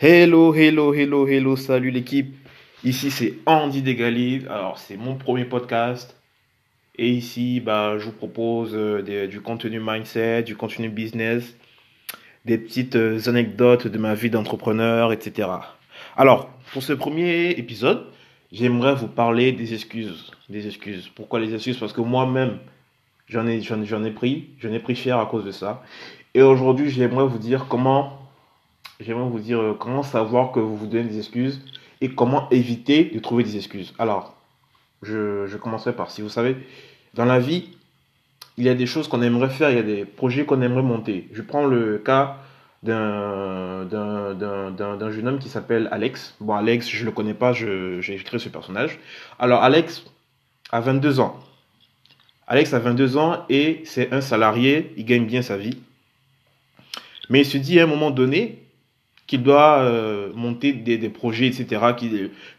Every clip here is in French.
Hello, hello, hello, hello, salut l'équipe. Ici c'est Andy Degalise. Alors c'est mon premier podcast. Et ici, bah, je vous propose euh, du contenu mindset, du contenu business, des petites euh, anecdotes de ma vie d'entrepreneur, etc. Alors, pour ce premier épisode, j'aimerais vous parler des excuses. Des excuses. Pourquoi les excuses? Parce que moi-même, j'en ai, j'en ai pris, j'en ai pris cher à cause de ça. Et aujourd'hui, j'aimerais vous dire comment J'aimerais vous dire euh, comment savoir que vous vous donnez des excuses et comment éviter de trouver des excuses. Alors, je, je commencerai par si vous savez, dans la vie, il y a des choses qu'on aimerait faire, il y a des projets qu'on aimerait monter. Je prends le cas d'un jeune homme qui s'appelle Alex. Bon, Alex, je ne le connais pas, j'ai créé ce personnage. Alors, Alex a 22 ans. Alex a 22 ans et c'est un salarié, il gagne bien sa vie. Mais il se dit à un moment donné, qu'il doit euh, monter des, projets, etc.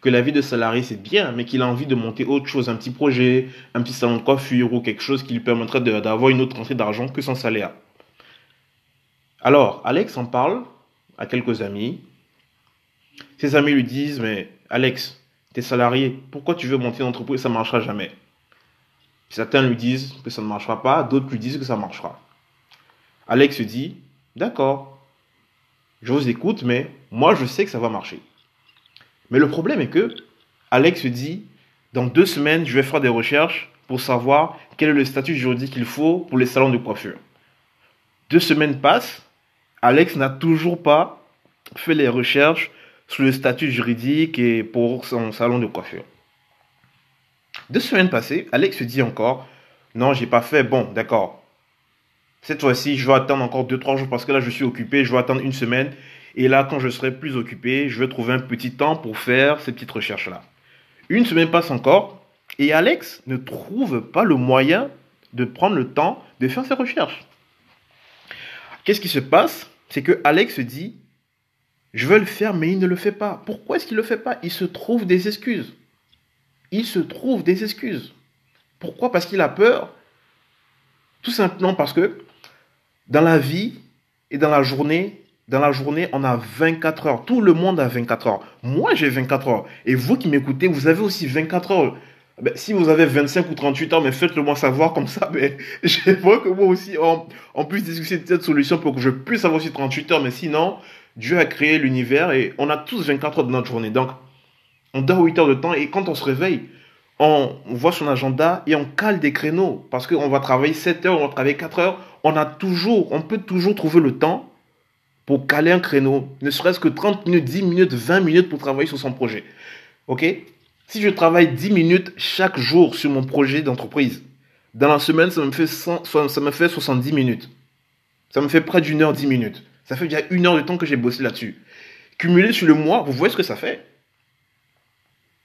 que la vie de salarié, c'est bien, mais qu'il a envie de monter autre chose, un petit projet, un petit salon de coiffure ou quelque chose qui lui permettrait d'avoir une autre entrée d'argent que son salaire. Alors, Alex en parle à quelques amis. Ses amis lui disent, mais Alex, t'es salarié, pourquoi tu veux monter une entreprise, ça ne marchera jamais? Certains lui disent que ça ne marchera pas, d'autres lui disent que ça marchera. Alex se dit, d'accord, je vous écoute, mais moi je sais que ça va marcher. Mais le problème est que Alex se dit, dans deux semaines, je vais faire des recherches pour savoir quel est le statut juridique qu'il faut pour les salons de coiffure. Deux semaines passent, Alex n'a toujours pas fait les recherches sur le statut juridique et pour son salon de coiffure. Deux semaines passées, Alex se dit encore, non, j'ai pas fait, bon, d'accord. Cette fois-ci, je vais attendre encore deux, trois jours parce que là, je suis occupé, je vais attendre une semaine. Et là, quand je serai plus occupé, je vais trouver un petit temps pour faire ces petites recherches-là. Une semaine passe encore et Alex ne trouve pas le moyen de prendre le temps de faire ses recherches. Qu'est-ce qui se passe? C'est que Alex se dit Je veux le faire, mais il ne le fait pas. Pourquoi est-ce qu'il ne le fait pas? Il se trouve des excuses. Il se trouve des excuses. Pourquoi? Parce qu'il a peur. Tout simplement parce que dans la vie et dans la journée, dans la journée, on a 24 heures. Tout le monde a 24 heures. Moi, j'ai 24 heures. Et vous qui m'écoutez, vous avez aussi 24 heures. Ben, si vous avez 25 ou 38 heures, mais faites-le moi savoir comme ça. Mais j'aimerais que moi aussi, on, on puisse discuter de cette solution pour que je puisse avoir aussi 38 heures. Mais sinon, Dieu a créé l'univers et on a tous 24 heures de notre journée. Donc, on dort 8 heures de temps et quand on se réveille, on voit son agenda et on cale des créneaux parce qu'on va travailler 7 heures, on va travailler 4 heures. On peut toujours trouver le temps pour caler un créneau, ne serait-ce que 30 minutes, 10 minutes, 20 minutes pour travailler sur son projet. Ok? Si je travaille 10 minutes chaque jour sur mon projet d'entreprise, dans la semaine, ça me fait, 100 ça me fait 70 minutes. Ça me fait près d'une heure 10 minutes. Ça fait déjà une heure de temps que j'ai bossé là-dessus. Cumulé sur le mois, vous voyez ce que ça fait?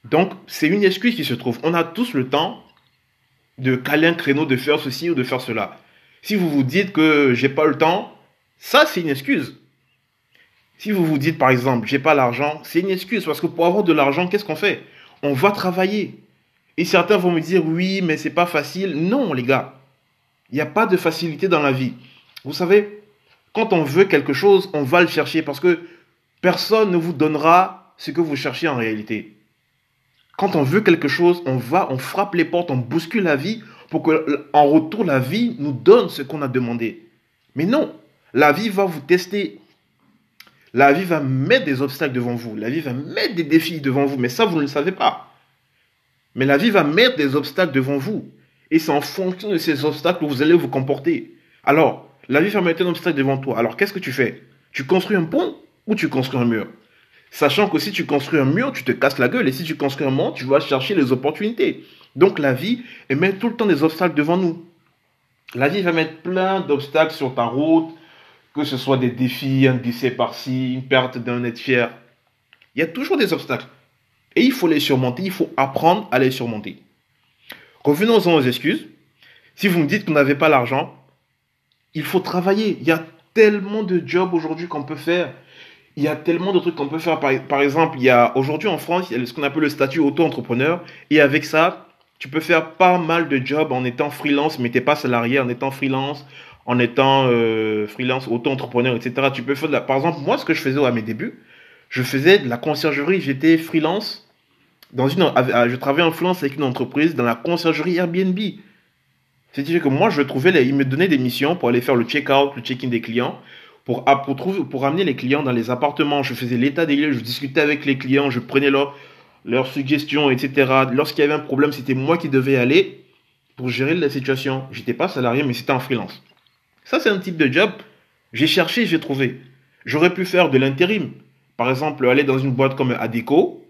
Donc, c'est une excuse qui se trouve. On a tous le temps de caler un créneau, de faire ceci ou de faire cela. Si vous vous dites que j'ai pas le temps, ça c'est une excuse. Si vous vous dites par exemple, j'ai pas l'argent, c'est une excuse parce que pour avoir de l'argent, qu'est-ce qu'on fait? On va travailler. Et certains vont me dire oui, mais c'est pas facile. Non, les gars, il n'y a pas de facilité dans la vie. Vous savez, quand on veut quelque chose, on va le chercher parce que personne ne vous donnera ce que vous cherchez en réalité. Quand on veut quelque chose, on va, on frappe les portes, on bouscule la vie pour que, en retour, la vie nous donne ce qu'on a demandé. Mais non, la vie va vous tester. La vie va mettre des obstacles devant vous. La vie va mettre des défis devant vous. Mais ça, vous ne le savez pas. Mais la vie va mettre des obstacles devant vous. Et c'est en fonction de ces obstacles que vous allez vous comporter. Alors, la vie va mettre un obstacle devant toi. Alors, qu'est-ce que tu fais? Tu construis un pont ou tu construis un mur? Sachant que si tu construis un mur, tu te casses la gueule. Et si tu construis un mont, tu vas chercher les opportunités. Donc, la vie elle met tout le temps des obstacles devant nous. La vie va mettre plein d'obstacles sur ta route, que ce soit des défis, un décès par-ci, une perte d'un être fier. Il y a toujours des obstacles. Et il faut les surmonter, il faut apprendre à les surmonter. Revenons-en aux excuses. Si vous me dites que vous n'avez pas l'argent, il faut travailler. Il y a tellement de jobs aujourd'hui qu'on peut faire. Il y a tellement de trucs qu'on peut faire. Par, exemple, il y a aujourd'hui en France, il y a ce qu'on appelle le statut auto-entrepreneur. Et avec ça, tu peux faire pas mal de jobs en étant freelance, mais t'es pas salarié, en étant freelance, en étant euh, freelance, auto-entrepreneur, etc. Tu peux faire, de la... par exemple, moi, ce que je faisais à mes débuts, Je faisais de la conciergerie, j'étais freelance. Dans une, je travaillais en freelance avec une entreprise dans la conciergerie Airbnb. C'est-à-dire que moi, je trouvais, ils me donnaient des missions pour aller faire le check-out, le check-in des clients, pour, pour, trouver, pour amener les clients dans les appartements. Je faisais l'état des lieux, je discutais avec les clients, je prenais leurs leurs suggestions, etc. Lorsqu'il y avait un problème, c'était moi qui devais aller pour gérer la situation. J'étais pas salarié, mais c'était en freelance. Ça, c'est un type de job. J'ai cherché, j'ai trouvé. J'aurais pu faire de l'intérim. Par exemple, aller dans une boîte comme Adeco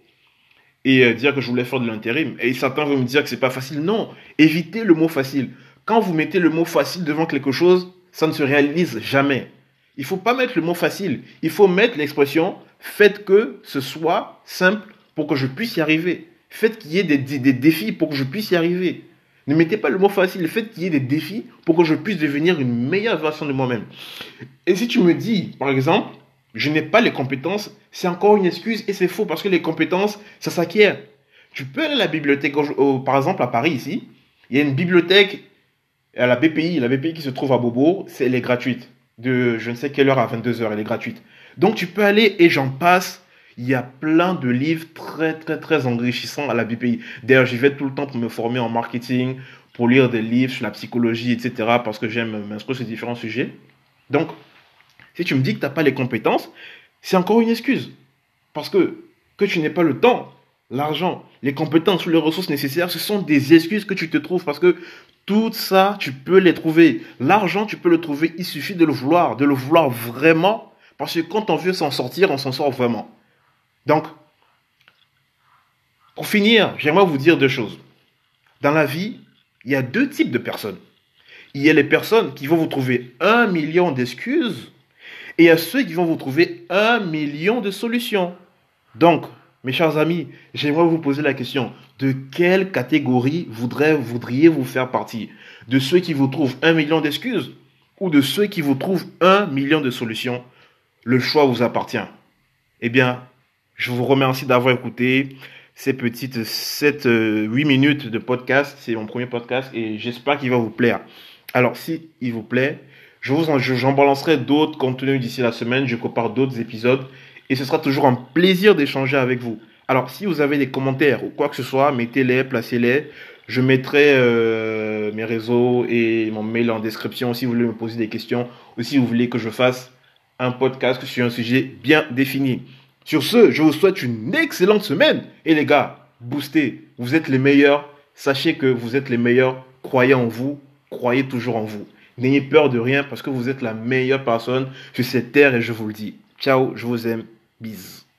et euh, dire que je voulais faire de l'intérim. Et certains vont me dire que c'est pas facile. Non, évitez le mot facile. Quand vous mettez le mot facile devant quelque chose, ça ne se réalise jamais. Il faut pas mettre le mot facile. Il faut mettre l'expression faites que ce soit simple pour que je puisse y arriver. Faites qu'il y ait des, des, défis pour que je puisse y arriver. Ne mettez pas le mot facile, faites qu'il y ait des défis pour que je puisse devenir une meilleure version de moi-même. Et si tu me dis, par exemple, je n'ai pas les compétences, c'est encore une excuse et c'est faux parce que les compétences, ça s'acquiert. Tu peux aller à la bibliothèque, par exemple à Paris ici, il y a une bibliothèque à la BPI, la BPI qui se trouve à Bobo, elle est gratuite. De je ne sais quelle heure à 22h, elle est gratuite. Donc tu peux aller et j'en passe. Il y a plein de livres très très très enrichissants à la BPI. D'ailleurs, j'y vais tout le temps pour me former en marketing, pour lire des livres sur la psychologie, etc. parce que j'aime m'instruire sur différents sujets. Donc, si tu me dis que tu n'as pas les compétences, c'est encore une excuse. Parce que que tu n'aies pas le temps, l'argent, les compétences ou les ressources nécessaires, ce sont des excuses que tu te trouves parce que tout ça, tu peux les trouver. L'argent, tu peux le trouver, il suffit de le vouloir, de le vouloir vraiment, parce que quand on veut s'en sortir, on s'en sort vraiment. Donc, pour finir, j'aimerais vous dire deux choses. Dans la vie, il y a deux types de personnes. Il y a les personnes qui vont vous trouver un million d'excuses et il y a ceux qui vont vous trouver un million de solutions. Donc, mes chers amis, j'aimerais vous poser la question. De quelle catégorie voudriez-vous faire partie? De ceux qui vous trouvent un million d'excuses ou de ceux qui vous trouvent un million de solutions? Le choix vous appartient. Eh bien, je vous remercie d'avoir écouté ces petites 7, 8 euh, minutes de podcast. C'est mon premier podcast et j'espère qu'il va vous plaire. Alors, si il vous plaît, je vous j'en balancerai d'autres contenus d'ici la semaine. Je compare d'autres épisodes et ce sera toujours un plaisir d'échanger avec vous. Alors, si vous avez des commentaires ou quoi que ce soit, mettez-les, placez-les. Je mettrai euh, mes réseaux et mon mail en description si vous voulez me poser des questions ou si vous voulez que je fasse un podcast sur un sujet bien défini. Sur ce, je vous souhaite une excellente semaine. Et les gars, boostez. Vous êtes les meilleurs. Sachez que vous êtes les meilleurs. Croyez en vous. Croyez toujours en vous. N'ayez peur de rien parce que vous êtes la meilleure personne sur cette terre et je vous le dis. Ciao, je vous aime. Bis.